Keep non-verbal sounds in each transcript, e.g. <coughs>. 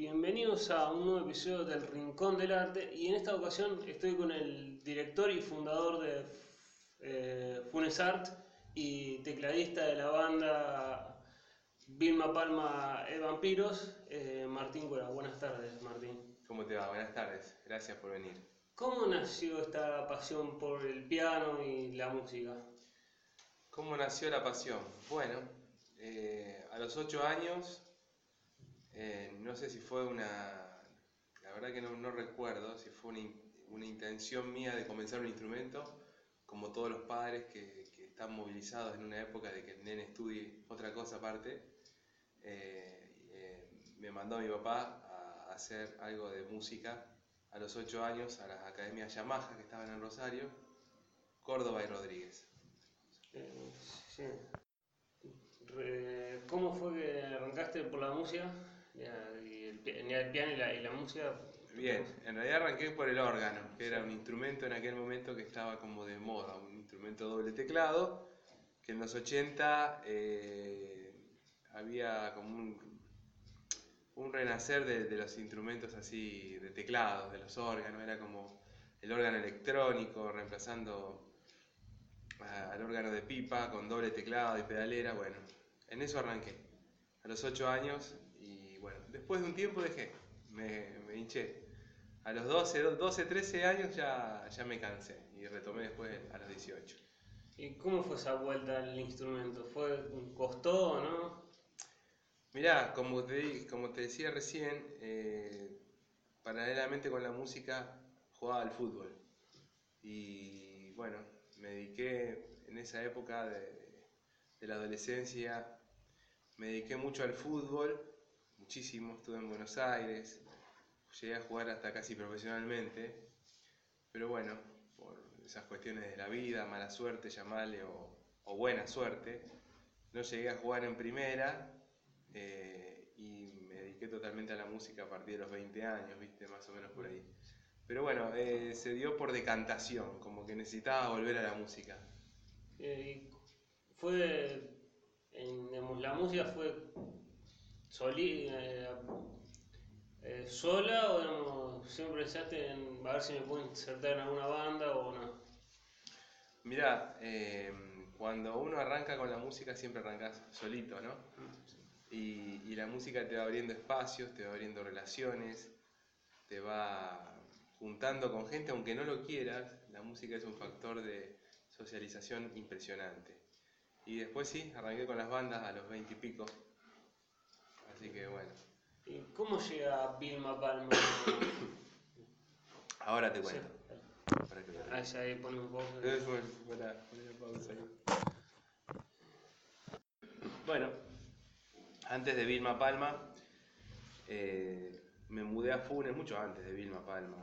Bienvenidos a un nuevo episodio del Rincón del Arte y en esta ocasión estoy con el director y fundador de eh, Funes Art y tecladista de la banda Vilma Palma e Vampiros, eh, Martín Cuera. Buenas tardes, Martín. ¿Cómo te va? Buenas tardes. Gracias por venir. ¿Cómo nació esta pasión por el piano y la música? ¿Cómo nació la pasión? Bueno, eh, a los ocho años, eh, no sé si fue una, la verdad que no, recuerdo si fue una, una intención mía de comenzar un instrumento, como todos los padres que, están movilizados en una época de que el nene estudie otra cosa aparte. eh, eh, me mandó mi papá a hacer algo de música a los ocho años a las academias Yamaha que estaban en Rosario, Córdoba y Rodríguez. ¿Cómo fue que arrancaste por la música? Ya, y el, pi- el piano y la, y la música. Bien, en realidad arranqué por el órgano, que era un instrumento en aquel momento que estaba como de moda, un instrumento doble teclado, que en los 80 eh, había como un, un renacer de, de los instrumentos así de teclados, de los órganos, era como el órgano electrónico reemplazando a- al órgano de pipa con doble teclado y pedalera, bueno, en eso arranqué, a los 8 años después de un tiempo dejé, me, me hinché. A los 12, 12, 13 años ya, ya me cansé y retomé después a los 18. ¿Y cómo fue esa vuelta al instrumento? ¿Fue costó o no? Mirá, como te, como te decía recién, eh, paralelamente con la música jugaba al fútbol. Y bueno, me dediqué en esa época de, de la adolescencia, me dediqué mucho al fútbol, muchísimo, estuve en Buenos Aires, llegué a jugar hasta casi profesionalmente, pero bueno, por esas cuestiones de la vida, mala suerte, llamarle, o, buena suerte, no llegué a jugar en primera eh, y me dediqué totalmente a la música a partir de los 20 años, viste, más o menos por ahí. Pero bueno, eh, se dio por decantación, como que necesitaba volver a la música. Eh, fue. En, la música fue soli, eh, eh, sola o digamos, siempre pensaste en a ver si me puedo insertar en alguna banda o no? Mirá, eh, cuando uno arranca con la música siempre arrancas solito, ¿no? Y, y la música te va abriendo espacios, te va abriendo relaciones, te va juntando con gente, aunque no lo quieras, la música es un factor de socialización impresionante. Y después sí, arranqué con las bandas a los 20 y pico. Así que bueno, ¿Y cómo llega Vilma Palma? <coughs> ahora te cuento. Para que lo Ah, ya ahí ponemos pausa. Eh, bueno, para pausa ahí. Bueno, antes de Vilma Palma, eh, me mudé a Funes, mucho antes de Vilma Palma.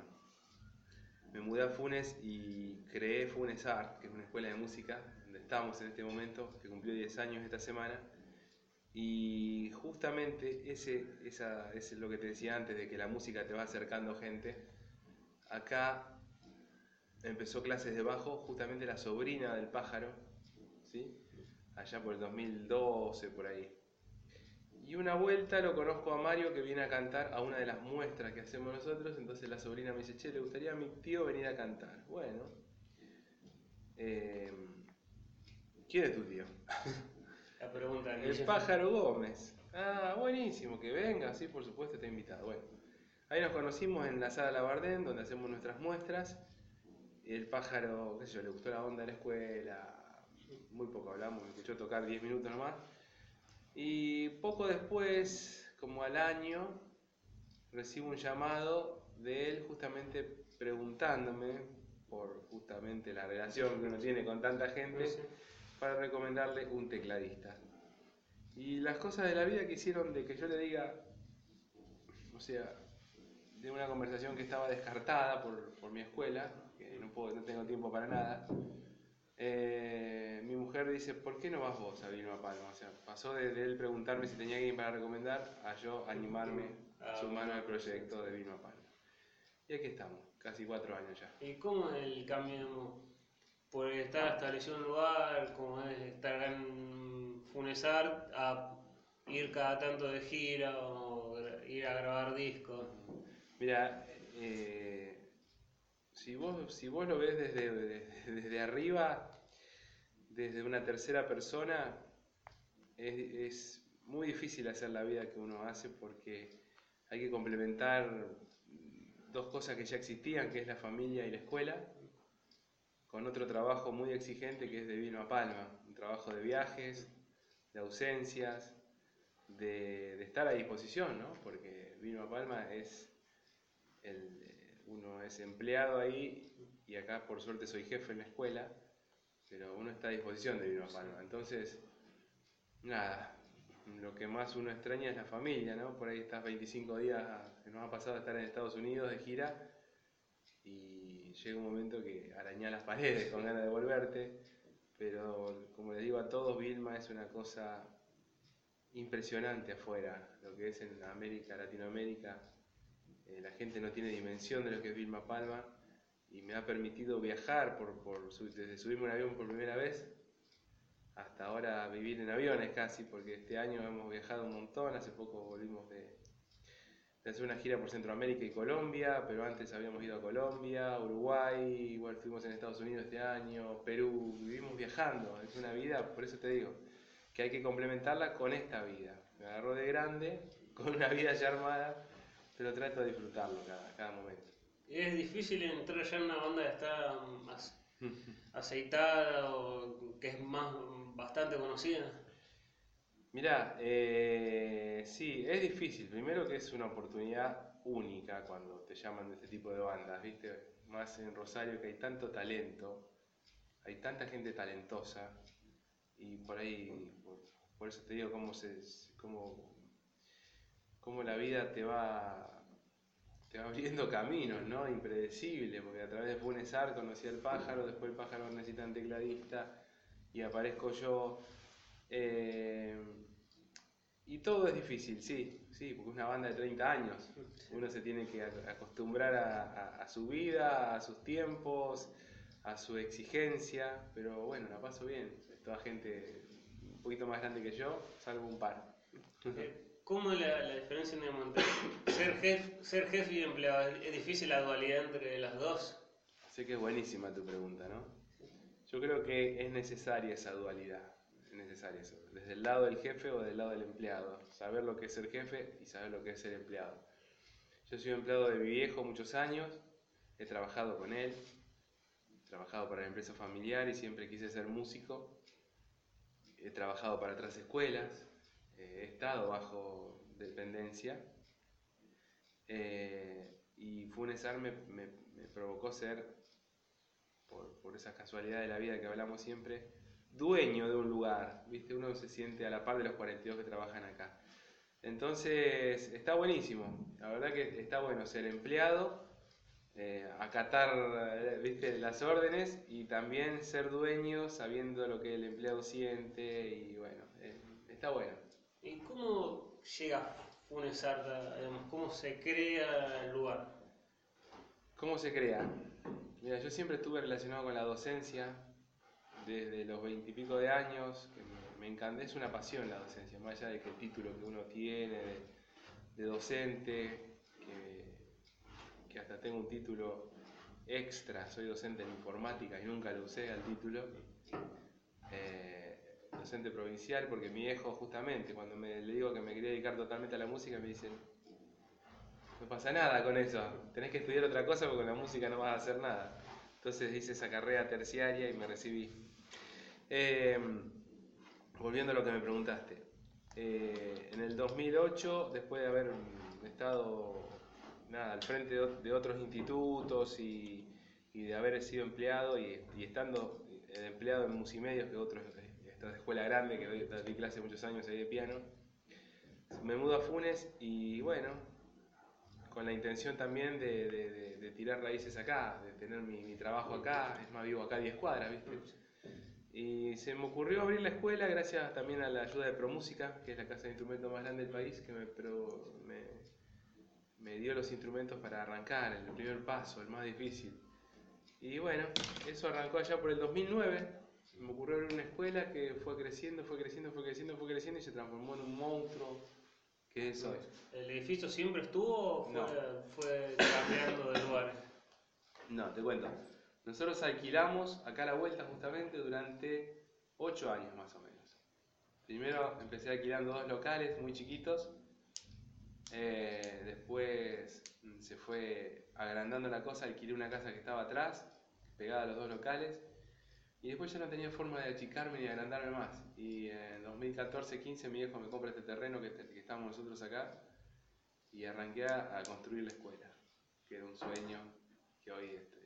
Me mudé a Funes y creé Funes Art, que es una escuela de música donde estamos en este momento, que cumplió 10 años esta semana. Y justamente ese, esa, es lo que te decía antes, de que la música te va acercando gente. Acá empezó clases de bajo justamente la sobrina del pájaro, ¿sí? allá por el 2012, por ahí. Y una vuelta lo conozco a Mario que viene a cantar a una de las muestras que hacemos nosotros, entonces la sobrina me dice, che, le gustaría a mi tío venir a cantar. Bueno, eh, ¿quién es tu tío? <laughs> La pregunta que El pájaro Gómez. Ah, buenísimo, que venga, sí, por supuesto, está invitado. Bueno, ahí nos conocimos en la sala Labardén, donde hacemos nuestras muestras. Y el pájaro, qué sé yo, le gustó la onda de la escuela. Muy poco hablamos, me escuchó tocar 10 minutos nomás. Y poco después, como al año, recibo un llamado de él justamente preguntándome por justamente la relación que uno tiene con tanta gente Sí. Para recomendarle un tecladista. Y las cosas de la vida que hicieron de que yo le diga, o sea, de una conversación que estaba descartada por, por mi escuela, que no, puedo, no tengo tiempo para nada, eh, mi mujer dice, ¿por qué no vas vos a Vilma Palma? O sea, pasó de, de él preguntarme si tenía alguien para recomendar a yo animarme a sumarme al proyecto de Vilma Palma. Y aquí estamos, casi cuatro años ya. ¿Y cómo el cambio? Por estar establecido en un lugar, como es estar en Funesar, a ir cada tanto de gira o ir a grabar discos. Mira, eh, si, vos, si vos lo ves desde, desde, desde arriba, desde una tercera persona, es, es, muy difícil hacer la vida que uno hace porque hay que complementar dos cosas que ya existían, que es la familia y la escuela, con otro trabajo muy exigente que es de vino a palma, un trabajo de viajes, de ausencias, de, estar a disposición, ¿no? porque vino a palma es el, uno es empleado ahí y acá por suerte soy jefe en la escuela, pero uno está a disposición de vino a palma. Entonces, nada, lo que más uno extraña es la familia, ¿no? Por ahí estás 25 días, nos ha pasado estar en Estados Unidos de gira y llega un momento que araña las paredes con ganas de volverte, pero como les digo a todos, Vilma es una cosa impresionante afuera, lo que es en América, Latinoamérica, eh, la gente no tiene dimensión de lo que es Vilma Palma y me ha permitido viajar por, por, desde subirme un avión por primera vez hasta ahora vivir en aviones casi, porque este año hemos viajado un montón, hace poco volvimos de, hacer una gira por Centroamérica y Colombia, pero antes habíamos ido a Colombia, Uruguay, igual fuimos en Estados Unidos este año, Perú, vivimos viajando, es una vida, por eso te digo, que hay que complementarla con esta vida. Me agarró de grande, <laughs> con una vida ya armada, pero trato de disfrutarlo cada, cada momento. Es difícil entrar ya en una banda que está más aceitada o que es más bastante conocida. Mirá, eh, sí, es difícil. Primero que es una oportunidad única cuando te llaman de este tipo de bandas, ¿viste? Más en Rosario que hay tanto talento, hay tanta gente talentosa y por ahí, por, eso te digo cómo, se, cómo, cómo la vida te va te va abriendo caminos, ¿no? Impredecible, porque a través de Funesar conocí al pájaro, después el pájaro necesita un tecladista y aparezco yo. Eh, y todo es difícil, sí, sí, porque es una banda de 30 años. Uno se tiene que acostumbrar a, a, a su vida, a sus tiempos, a su exigencia, pero bueno, la paso bien. Es toda gente un poquito más grande que yo, salvo un par. ¿Cómo es la, la diferencia entre ser jefe, ser jefe y empleado? ¿Es difícil la dualidad entre las dos? Sé que es buenísima tu pregunta, ¿no? Yo creo que es necesaria esa dualidad, es necesaria eso, desde el lado del jefe o del lado del empleado, saber lo que es ser jefe y saber lo que es ser empleado. Yo soy empleado de mi viejo muchos años, he trabajado con él, he trabajado para la empresa familiar y siempre quise ser músico, he trabajado para otras escuelas, eh, he estado bajo dependencia eh, y Funesar me, me, me, provocó ser, por, por esa casualidad de la vida que hablamos siempre, dueño de un lugar, ¿viste? Uno se siente a la par de los 42 que trabajan acá. Entonces, está buenísimo, la verdad que está bueno ser empleado, eh, acatar ¿viste? las órdenes y también ser dueño sabiendo lo que el empleado siente y bueno, eh, está bueno. ¿Y cómo llega Funes Arta, cómo se crea el lugar? ¿Cómo se crea? Mira, yo siempre estuve relacionado con la docencia desde los veintipico de años, que me, me encanta, es una pasión la docencia, más allá de que el título que uno tiene de, docente, que, hasta tengo un título extra, soy docente en informática y nunca lo usé al título. Eh, docente provincial, porque mi hijo justamente, cuando me, le digo que me quería dedicar totalmente a la música, me dice, no pasa nada con eso, tenés que estudiar otra cosa porque con la música no vas a hacer nada. Entonces hice esa carrera terciaria y me recibí. Eh, volviendo a lo que me preguntaste, eh, en el 2008, después de haber estado nada, al frente de, otros institutos y, y, de haber sido empleado y, estando empleado en Musimedios, que otros esta escuela grande que doy, di clase muchos años ahí de piano. Me mudo a Funes y bueno, con la intención también de, de, tirar raíces acá, de tener mi, trabajo acá, es más vivo acá a 10 cuadras, ¿viste? Y se me ocurrió abrir la escuela gracias también a la ayuda de ProMúsica, que es la casa de instrumentos más grande del país, que me, pro, me, me dio los instrumentos para arrancar, el primer paso, el más difícil. Y bueno, eso arrancó allá por el 2009 me ocurrió en una escuela que fue creciendo, fue creciendo, fue creciendo, fue creciendo y se transformó en un monstruo ¿Qué es hoy? ¿El edificio siempre estuvo o fue, No. fue cambiando de lugar? No, te cuento. Nosotros alquilamos acá a la vuelta justamente durante 8 años más o menos. Primero empecé alquilando dos locales muy chiquitos. eh, después se fue agrandando la cosa, alquilé una casa que estaba atrás, pegada a los dos locales. Y después ya no tenía forma de achicarme ni agrandarme más. Y en 2014-15 mi viejo me compra este terreno que, estamos nosotros acá y arranqué a, a construir la escuela, que era un sueño que hoy es,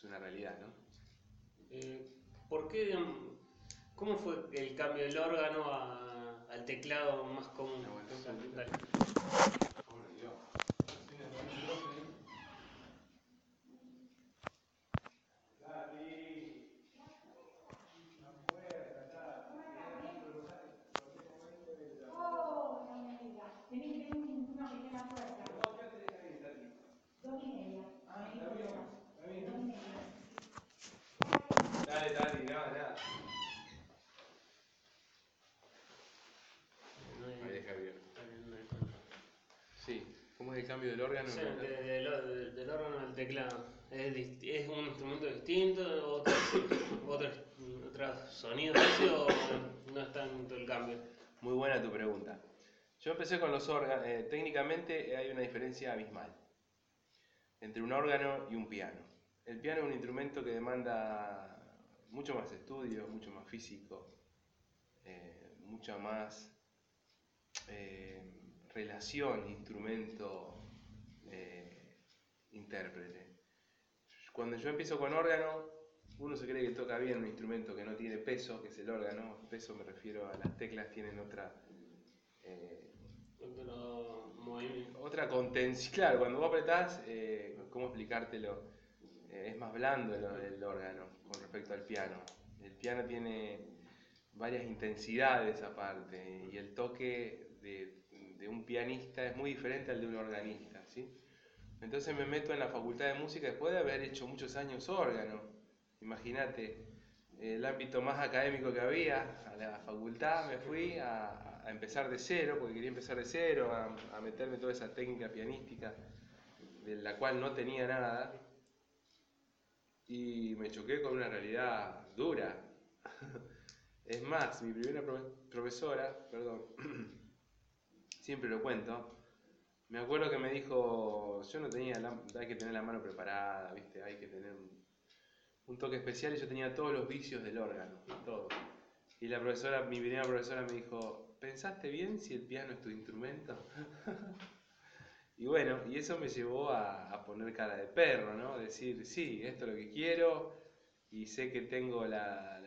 es- una realidad, ¿no? Eh, ¿Por qué, digamos, cómo fue el cambio del órgano a- al teclado más común? Bueno. Oh, no me digas. Vení, vení, una pequeña puerta. Dos y media. Vení, por favor. Dos y media. Dale, dale, no, nada. No hay- Ahí deja bien. no hay control. Sí, ¿cómo es el cambio del órgano? Sí, de- de- del órgano al teclado. ¿Es, un instrumento distinto? ¿Otro, <coughs> otro, otros sonidos <coughs> así, o no es tanto el cambio? Muy buena tu pregunta. Yo empecé con los órganos. eh, técnicamente hay una diferencia abismal entre un órgano y un piano. El piano es un instrumento que demanda mucho más estudio, mucho más físico, eh, mucha más eh, relación instrumento-intérprete. Cuando yo empiezo con órgano, uno se cree que toca bien un instrumento que no tiene peso, que es el órgano. Peso me refiero a las teclas tienen otra eh, otra contención. Claro, cuando vos apretás, eh, ¿cómo explicártelo? Eh, es más blando el, el órgano con respecto al piano. El piano tiene varias intensidades aparte y el toque de, de un pianista es muy diferente al de un organista, ¿sí? Entonces me meto en la facultad de música después de haber hecho muchos años órgano. Imagínate, el ámbito más académico que había, a la facultad me fui a, empezar de cero, porque quería empezar de cero, a, a meterme toda esa técnica pianística de la cual no tenía nada. Y me choqué con una realidad dura. <laughs> Es más, mi primera profe- profesora, perdón, <clears throat> siempre lo cuento, me acuerdo que me dijo, yo no tenía, la- hay que tener la mano preparada, ¿viste? Hay que tener un, toque especial y yo tenía todos los vicios del órgano, todo. Y la profesora, mi primera profesora me dijo, ¿pensaste bien si el piano es tu instrumento? <laughs> y bueno, y eso me llevó a, poner cara de perro, ¿no? Decir, sí, esto es lo que quiero y sé que tengo la,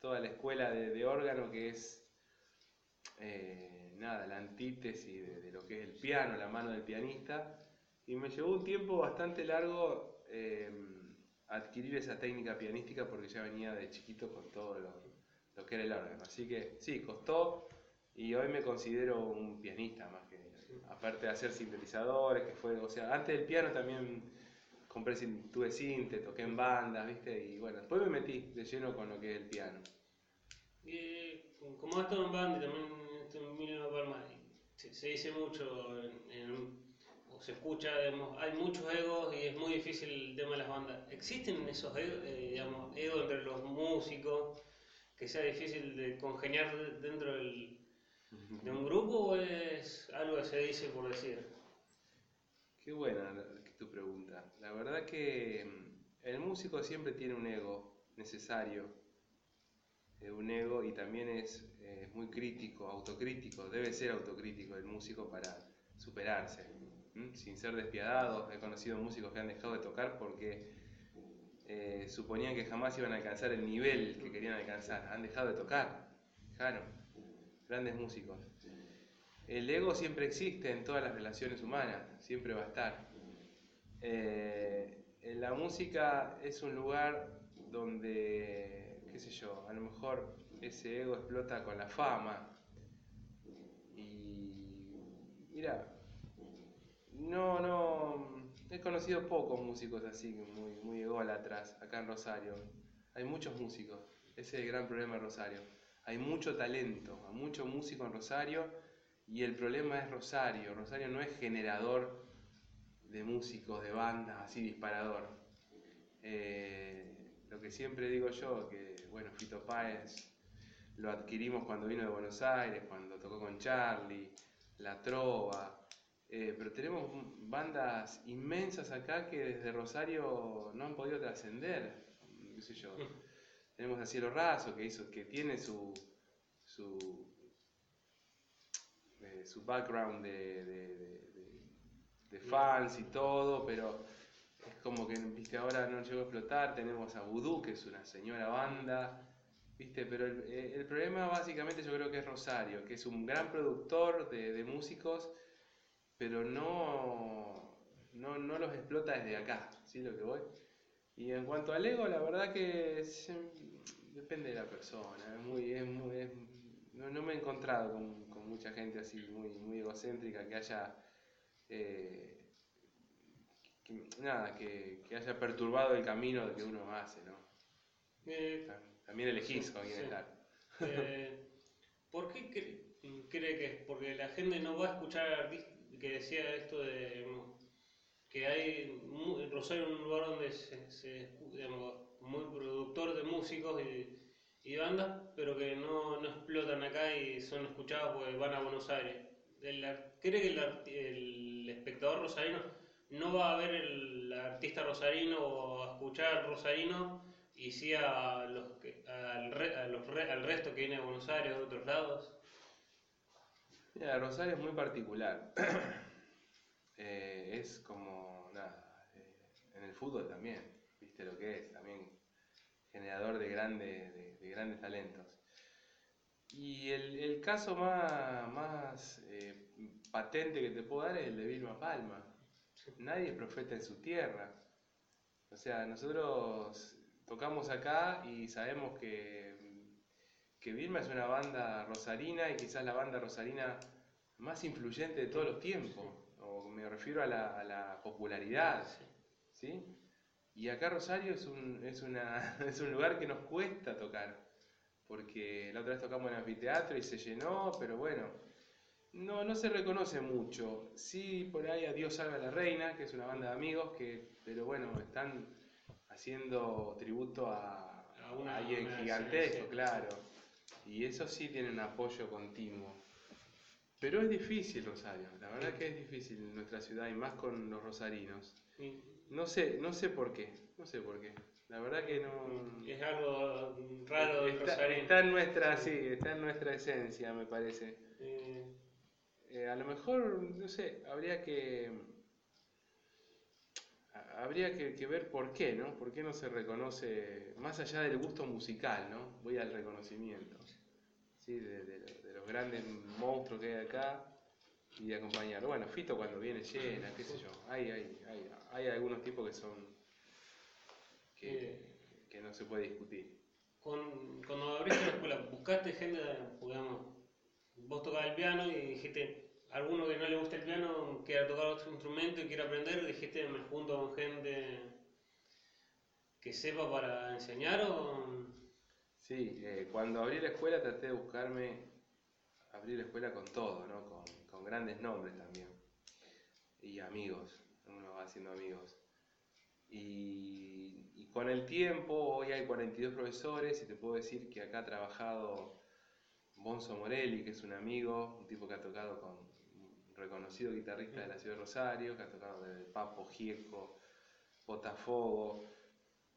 toda la escuela de, de órgano que es, eh, nada, la antítesis de, de lo que es el piano, la mano del pianista. Y me llevó un tiempo bastante largo eh, adquirir esa técnica pianística porque ya venía de chiquito con todo lo, lo que era el órgano. Así que sí, costó y hoy me considero un pianista más que, aparte de hacer sintetizadores, que fue, o sea, antes del piano también compré, tuve sinte, toqué en bandas, ¿viste? Y bueno, después me metí de lleno con lo que es el piano. Y como esto en banda y también Palma, se, se dice mucho, en- en- o se escucha, digamos, hay muchos egos y es muy difícil el tema de las bandas. ¿Existen esos egos, eh, digamos, egos entre los músicos que sea difícil de congeniar de- dentro del- de un grupo o es algo que se dice por decir? Qué buena tu pregunta. La verdad que mm, el músico siempre tiene un ego necesario, eh, un ego y también es muy crítico, autocrítico, debe ser autocrítico el músico para superarse, sin ser despiadados. He conocido músicos que han dejado de tocar porque eh, suponían que jamás iban a alcanzar el nivel que querían alcanzar. Han dejado de tocar, dejaron. Grandes músicos. El ego siempre existe en todas las relaciones humanas, siempre va a estar. Eh, la música es un lugar donde, qué sé yo, a lo mejor ese ego explota con la fama. Y mira, no, no, he conocido pocos músicos así, muy, muy ególatras acá en Rosario. Hay muchos músicos, ese es el gran problema de Rosario. Hay mucho talento, hay mucho músico en Rosario Y el problema es Rosario. Rosario no es generador de músicos, de bandas, así disparador. Eh, lo que siempre digo yo, que bueno, Fito Páez lo adquirimos cuando vino de Buenos Aires, cuando tocó con Charlie, La Trova, eh, pero tenemos bandas inmensas acá que desde Rosario no han podido trascender, sé yo. <laughs> Tenemos a Cielo Raso que hizo, que tiene su, su, eh, su background de, de- de- fans y todo, pero como que viste ahora no llegó a explotar. Tenemos a Voodoo, que es una señora banda. ¿Viste? Pero el, eh, el problema básicamente yo creo que es Rosario, que es un gran productor de, de músicos, pero no, no, no los explota desde acá, ¿sí? Lo que voy. Y en cuanto al ego, la verdad que depende de la persona, muy, es muy, no, no me he encontrado con, con mucha gente así muy, muy egocéntrica que haya, eh, que- nada, que, que haya perturbado el camino que uno hace, ¿no? Eh, También elegís Sí, con quién sí. estar. Eh, ¿Por qué cre- cree que es? Porque la gente no va a escuchar artistas que decía esto de que hay Rosario es un lugar donde se, se digamos, muy productor de músicos y, y bandas, pero que no, no explotan acá y son escuchados porque van a Buenos Aires. El ¿Cree que el, el espectador rosarino no va a ver el artista rosarino o a escuchar al rosarino y sí a los que, al, re- a los re- al resto que viene de Buenos Aires de otros lados? Mira, Rosario es muy particular. <clears throat> Eh, es como, nada, eh, en el fútbol también, viste lo que es, también generador de, grande- de, de grandes talentos. Y el, el caso más, más eh, patente que te puedo dar es el de Vilma Palma. Nadie es profeta en su tierra. O sea, nosotros tocamos acá y sabemos que, que Vilma es una banda rosarina y quizás la banda rosarina más influyente de todos los tiempos. O me refiero a la, a la popularidad. ¿sí? Y acá Rosario es un, es, una, <laughs> es un lugar que nos cuesta tocar, porque la otra vez tocamos en el anfiteatro y se llenó, pero bueno, no, no se reconoce mucho. Sí, por ahí a Dios salva a la reina, que es una banda de amigos, que, pero bueno, están haciendo tributo a, A una- alguien una gigantesco, claro. Y eso sí tiene un apoyo continuo. Pero es difícil, Rosario, la verdad que es difícil en nuestra ciudad y más con los rosarinos. No sé, no sé por qué, no sé por qué. La verdad que no. Es algo raro del está, rosarino. está en nuestra, sí, está en nuestra esencia, me parece. Eh, Eh, a lo mejor, no sé, habría que. ha- Habría que, que ver por qué, ¿no? ¿Por qué no se reconoce, más allá del gusto musical, ¿no? Voy al reconocimiento, ¿sí? De, de- de los grandes monstruos que hay acá y de acompañarlo. Bueno, Fito cuando viene llena, qué sé yo. Hay, hay, hay, hay algunos tipos que son. que, que no se puede discutir. con- cuando abriste la escuela, buscaste gente, digamos, vos tocabas el piano y dijiste, alguno que no le gusta el piano, quiera tocar otro instrumento y quiera aprender, dijiste, me junto con gente que sepa para enseñar o... Sí, eh, cuando abrí la escuela traté de buscarme, abrir la escuela con todo, ¿no? Con, con grandes nombres también. Y amigos, uno va haciendo amigos. Y, con el tiempo, hoy hay 42 profesores y te puedo decir que acá ha trabajado Bonzo Morelli, que es un amigo, un tipo que ha tocado con un reconocido guitarrista de la ciudad de Rosario, que ha tocado desde Papo, Gieco, Botafogo.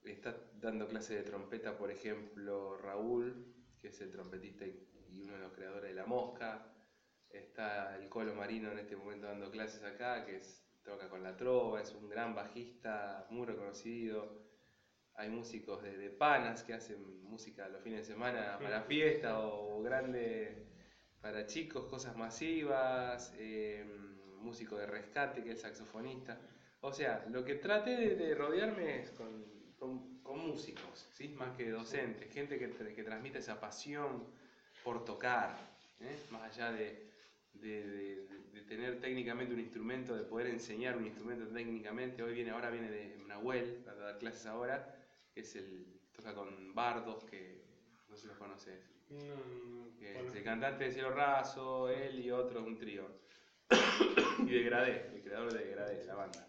Está dando clases de trompeta, por ejemplo, Raúl, que es el trompetista y y uno de los creadores de La Mosca. Está el Colo Marino en este momento dando clases acá, que es, toca con la trova, es un gran bajista, muy reconocido. Hay músicos de, de panas que hacen música los fines de semana para fiesta o grande para chicos, cosas masivas. eh, músico de rescate, que es saxofonista. O sea, lo que traté de, de rodearme es con, con- con músicos, ¿sí? más que docentes, gente que, que transmite esa pasión por tocar, ¿eh? más allá de, de- de- tener técnicamente un instrumento, de poder enseñar un instrumento técnicamente. Hoy viene, ahora viene de Nahuel, para dar clases ahora, es el, toca con bardos, que no sé si los conoces, No, no, que es el cantante de Cielo Raso, él y otro, un trío. <coughs> y Degradé, el creador de Degradé, la banda.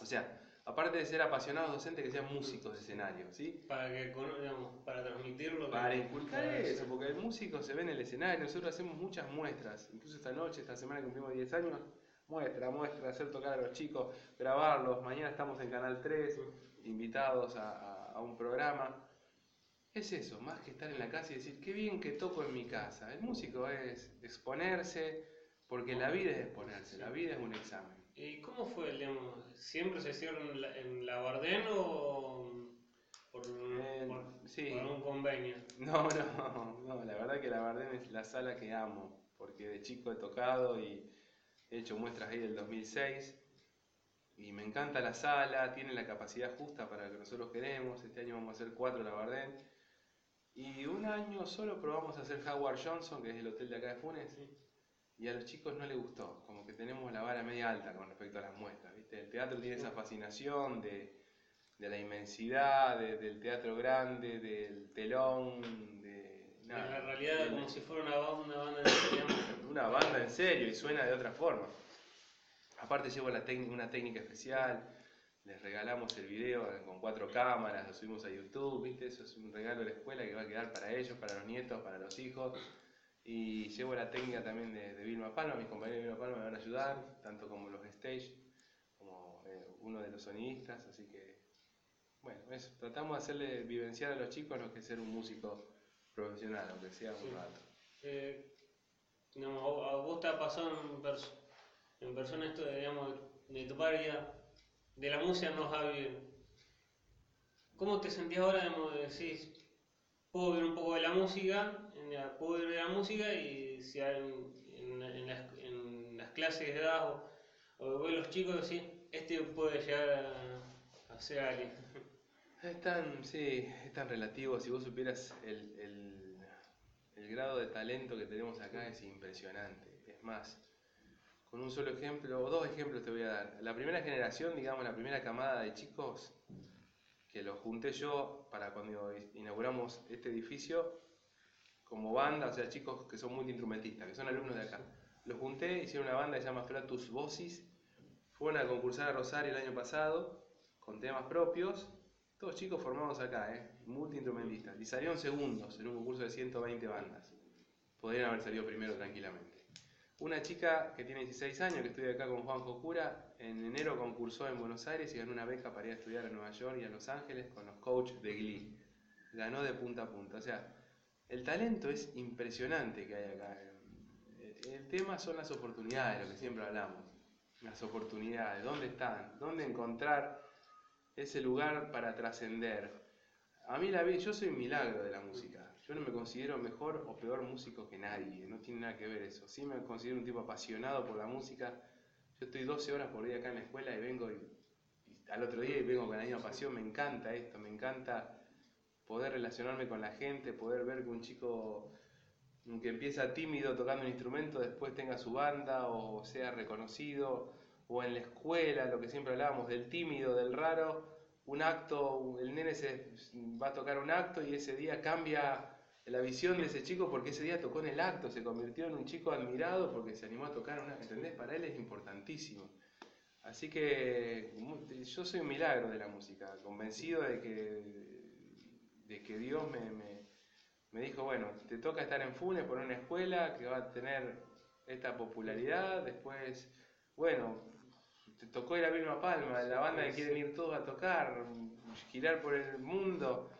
O sea, aparte de ser apasionados docentes, que sean músicos de escenario, ¿sí? Para que, digamos, para transmitirlo. Para inculcar eso, porque el músico se ve en el escenario, nosotros hacemos muchas muestras, incluso esta noche, esta semana cumplimos 10 años, muestra, muestra, hacer tocar a los chicos, grabarlos, mañana estamos en Canal 3, invitados a, a- a un programa. Es eso, más que estar en la casa y decir, qué bien que toco en mi casa. El músico es exponerse, porque la vida es exponerse, la vida es un examen. ¿Y cómo fue, digamos? ¿Siempre se hicieron en la, en la Bardén o por, Eh, por- sí. por un convenio? No, no, no, la verdad que la Bardem es la sala que amo, porque de chico he tocado y he hecho muestras ahí del 2006 y me encanta la sala, tiene la capacidad justa para lo que nosotros queremos, este año vamos a hacer cuatro la Bardem y un año solo probamos a hacer Howard Johnson, que es el hotel de acá de Funes, y a los chicos no les gustó, como que tenemos la vara media alta con respecto a las muestras, ¿viste? El teatro tiene esa fascinación de, de la inmensidad, de- del teatro grande, del telón, de... En realidad, de- como si fuera una, ba- una banda de digamos, <coughs> una banda en serio y suena de otra forma. Aparte llevo la técnica, una técnica especial, les regalamos el video con cuatro cámaras, lo subimos a YouTube, ¿viste? Eso es un regalo de la escuela que va a quedar para ellos, para los nietos, para los hijos. Y llevo la técnica también de, de Vilma Palma, mis compañeros de Vilma Palma me van a ayudar, tanto como los stage, como eh, uno de los sonidistas, así que, bueno, eso, tratamos de hacerle vivenciar a los chicos lo que es ser un músico profesional, aunque sea un Sí. rato. eh, digamos, a vos te ha pasado en, pers- en persona esto de, digamos, de tu ya, de la música no va bien. ¿Cómo te sentías ahora, digamos, de decir, puedo ver un poco de la música, en la- puedo ver de la música y si hay en, en- en las, en las clases que das o, o los chicos decís, este puede llegar a, a ser alguien? Es tan, sí, es tan relativo. Si vos supieras el, el- el grado de talento que tenemos acá es impresionante. Es más, con un solo ejemplo, o dos ejemplos te voy a dar. La primera generación, digamos, la primera camada de chicos que los junté yo para cuando inauguramos este edificio como banda, o sea, chicos que son multiinstrumentistas, que son alumnos de acá. Los junté, hicieron una banda que se llama Flatus Vocis, fueron a concursar a Rosario el año pasado con temas propios, todos chicos formados acá, ¿eh? multiinstrumentistas, y salieron segundos en un concurso de 120 bandas. Podrían haber salido primero tranquilamente. Una chica que tiene 16 años, que estudia acá con Juanjo Cura, en enero concursó en Buenos Aires y ganó una beca para ir a estudiar a Nueva York y a Los Ángeles con los coaches de Glee. Ganó de punta a punta. O sea, el talento es impresionante que hay acá. El- tema son las oportunidades, lo que siempre hablamos. Las oportunidades, ¿dónde están? ¿Dónde encontrar ese lugar para trascender? A mí la vida, yo soy un milagro de la música. Yo no me considero mejor o peor músico que nadie, no tiene nada que ver eso. Sí me considero un tipo apasionado por la música. Yo estoy 12 horas por día acá en la escuela y vengo y, al otro día y vengo con la misma pasión. Me encanta esto, me encanta poder relacionarme con la gente, poder ver que un chico que empieza tímido tocando un instrumento después tenga su banda o sea reconocido, o en la escuela, lo que siempre hablábamos del tímido, del raro, un acto, el nene se va a tocar un acto y ese día cambia la visión de ese chico porque ese día tocó en el acto, se convirtió en un chico admirado porque se animó a tocar una, ¿entendés? Para él es importantísimo. Así que yo soy un milagro de la música, convencido de que, de que Dios me, me, me dijo, bueno, te toca estar en Funes por una escuela que va a tener esta popularidad, después, bueno, te tocó ir a Vilma Palma, la banda que quieren ir todos a tocar, girar por el mundo.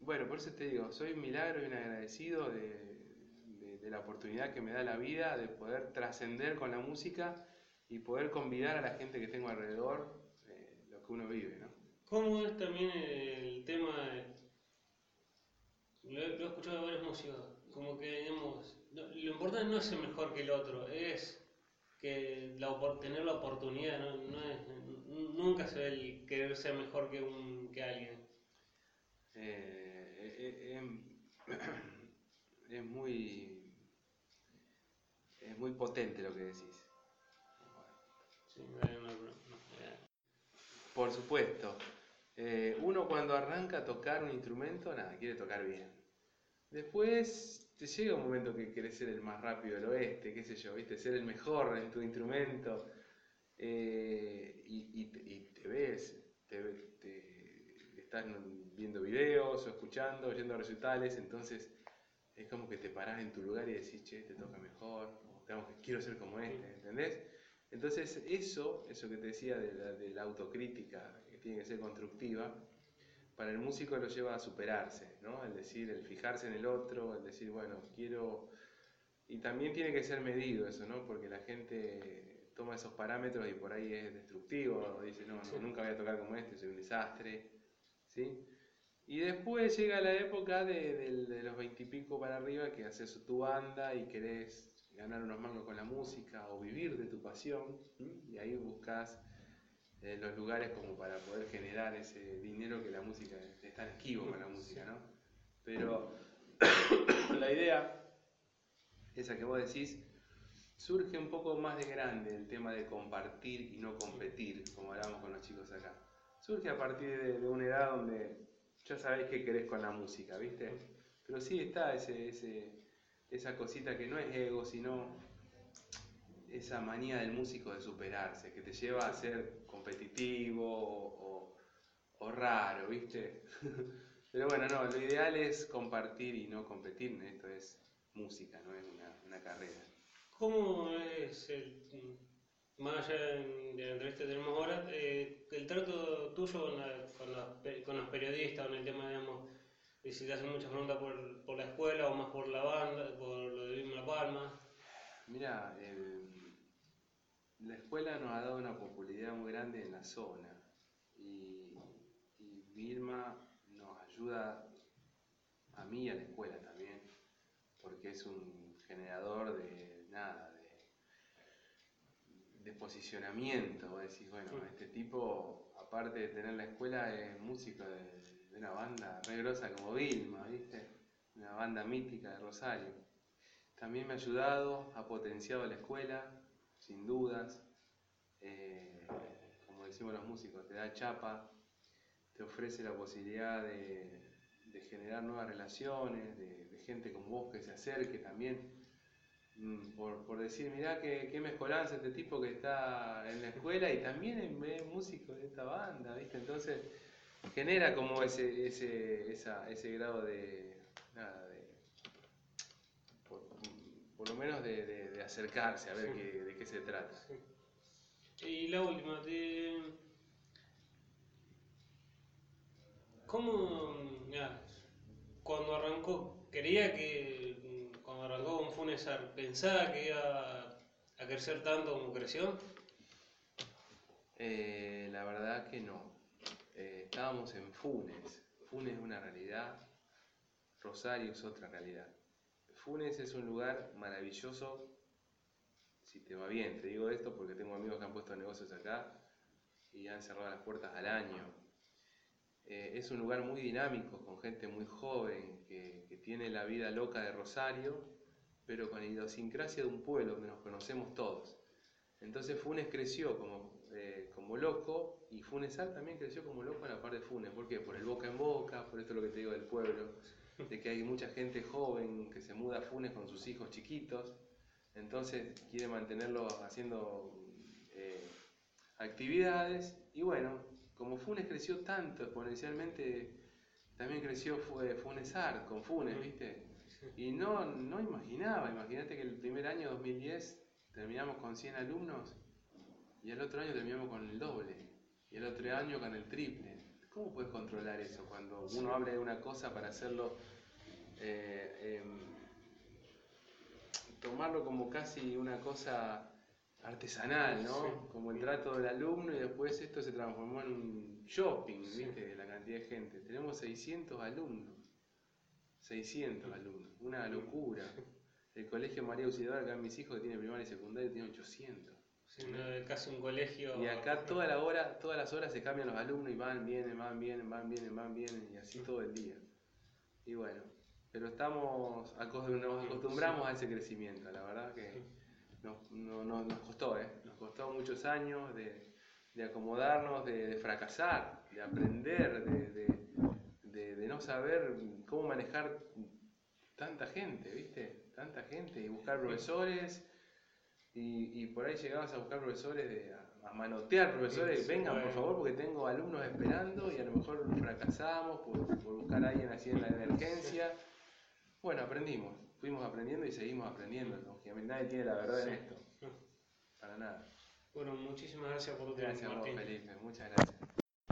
Bueno, por eso te digo, soy un milagro y un agradecido de, de- de la oportunidad que me da la vida de poder trascender con la música y poder convidar a la gente que tengo alrededor eh, lo que uno vive, ¿no? ¿Cómo es también el tema de... Lo he, lo he escuchado de varios músicos, como que, digamos, no- lo importante no es ser mejor que el otro, es que la, tener la oportunidad, no, no es, nunca se ve el querer ser mejor que, un, que alguien. Eh, eh, eh, <coughs> es muy es muy potente lo que decís. Sí, no, Por supuesto. Eh, uno cuando arranca a tocar un instrumento, nada, quiere tocar bien. Después te llega un momento que querés ser el más rápido del oeste, qué sé yo, ¿viste? Ser el mejor en tu instrumento. eh, y, y te- y te ves, te, te- estás viendo videos o escuchando, oyendo recitales, entonces es como que te parás en tu lugar y decís, che, te toca mejor, o tengo que, quiero ser como este, ¿entendés? Entonces eso, eso que te decía de la, de la autocrítica, que tiene que ser constructiva, para el músico lo lleva a superarse, ¿no? El decir, el fijarse en el otro, el decir, bueno, quiero... Y también tiene que ser medido eso, ¿no? Porque la gente toma esos parámetros y por ahí es destructivo, o dice, no, no, nunca voy a tocar como este, soy un desastre, ¿sí? Y después llega la época de, del- de los veintipico para arriba que haces tu banda y querés ganar unos mangos con la música o vivir de tu pasión, y ahí buscas eh, los lugares como para poder generar ese dinero que la música es tan esquivo con la música, ¿no? Pero <coughs> la idea, esa que vos decís, surge un poco más de grande el tema de compartir y no competir, como hablábamos con los chicos acá. Surge a partir de, de una edad donde ya sabéis qué querés con la música, ¿viste? Pero sí está ese, ese, esa cosita que no es ego, sino esa manía del músico de superarse, que te lleva a ser competitivo o, o- o raro, ¿viste? <laughs> Pero bueno, no, lo ideal es compartir y no competir, esto es música, no es una, una carrera. ¿Cómo es el, más allá de la entrevista que tenemos ahora, eh, el trato tuyo con, la- con los, con los periodistas, con el tema, digamos, de si te hacen muchas preguntas por, por la escuela o más por la banda, por lo de Vilma Palma? Mira, la escuela nos ha dado una popularidad muy grande en la zona y, y Vilma nos ayuda a mí y a la escuela también, porque es un generador de nada, de, de posicionamiento. Vos decís, bueno, este tipo, aparte de tener la escuela, es músico de, de una banda re grosa como Vilma, ¿viste? Una banda mítica de Rosario. También me ha ayudado, ha potenciado la escuela, sin dudas. Eh, como decimos los músicos, te da chapa, te ofrece la posibilidad de, generar nuevas relaciones, de, gente como vos que se acerque también. Mm, Por, por decir, mirá qué, qué mezcolanza este tipo que está en la escuela y también es, músico de esta banda, ¿viste? Entonces genera como ese, ese, esa- ese grado de, nada, de por lo menos de, de- de acercarse a ver Sí. qué- de qué se trata. Y la última, te... ¿cómo, cuando arrancó, quería que, cuando arrancó con Funesar, pensaba que iba a crecer tanto como creció? Eh, la verdad que no. Eh, estábamos en Funes. Funes es una realidad, Rosario es otra realidad. Funes es un lugar maravilloso si te va bien. Te digo esto porque tengo amigos que han puesto negocios acá y han cerrado las puertas al año. Eh, es un lugar muy dinámico, con gente muy joven, que, que tiene la vida loca de Rosario, pero con la idiosincrasia de un pueblo donde nos conocemos todos. Entonces Funes creció como, eh, como loco y Funesal también creció como loco a la par de Funes. ¿Por qué? Por el boca en boca, por esto es lo que te digo del pueblo, de que hay mucha gente joven que se muda a Funes con sus hijos chiquitos, entonces quiere mantenerlos haciendo eh, actividades y bueno, como Funes creció tanto exponencialmente, también creció fue Funesar con Funes, ¿viste? Y no, no imaginaba, imagínate que el primer año 2010 terminamos con 100 alumnos y el otro año terminamos con el doble y el otro año con el triple. ¿Cómo puedes controlar eso cuando uno habla de una cosa para hacerlo, eh, em, tomarlo como casi una cosa artesanal, ¿no? Sí. Como el trato del alumno y después esto se transformó en un shopping, ¿viste? De la cantidad de gente. Tenemos 600 alumnos. 600 alumnos, una locura. El colegio María Auxiliadora, acá mis hijos que tiene primaria y secundaria, tiene 800. Sí, no, casi un colegio... Y acá toda la hora, todas las horas se cambian los alumnos y van, vienen, van, vienen, van, vienen, van, vienen, y así todo el día. Y bueno, pero estamos, nos acostumbramos a ese crecimiento, la verdad que nos, no- no- nos costó, ¿eh? Nos costó muchos años de, de acomodarnos, de, de fracasar, de aprender, de, de- de- de no saber cómo manejar tanta gente, ¿viste? Tanta gente, y buscar profesores, y, y por ahí llegabas a buscar profesores, de, a, a manotear profesores, Sí, vengan por favor porque tengo alumnos esperando y a lo mejor fracasamos por, por buscar a alguien así en la emergencia. Bueno, aprendimos, fuimos aprendiendo y seguimos aprendiendo, lógicamente nadie tiene la verdad en esto, <laughs> para nada. Bueno, muchísimas gracias por tu tiempo, Gracias a vos. Felipe, muchas gracias.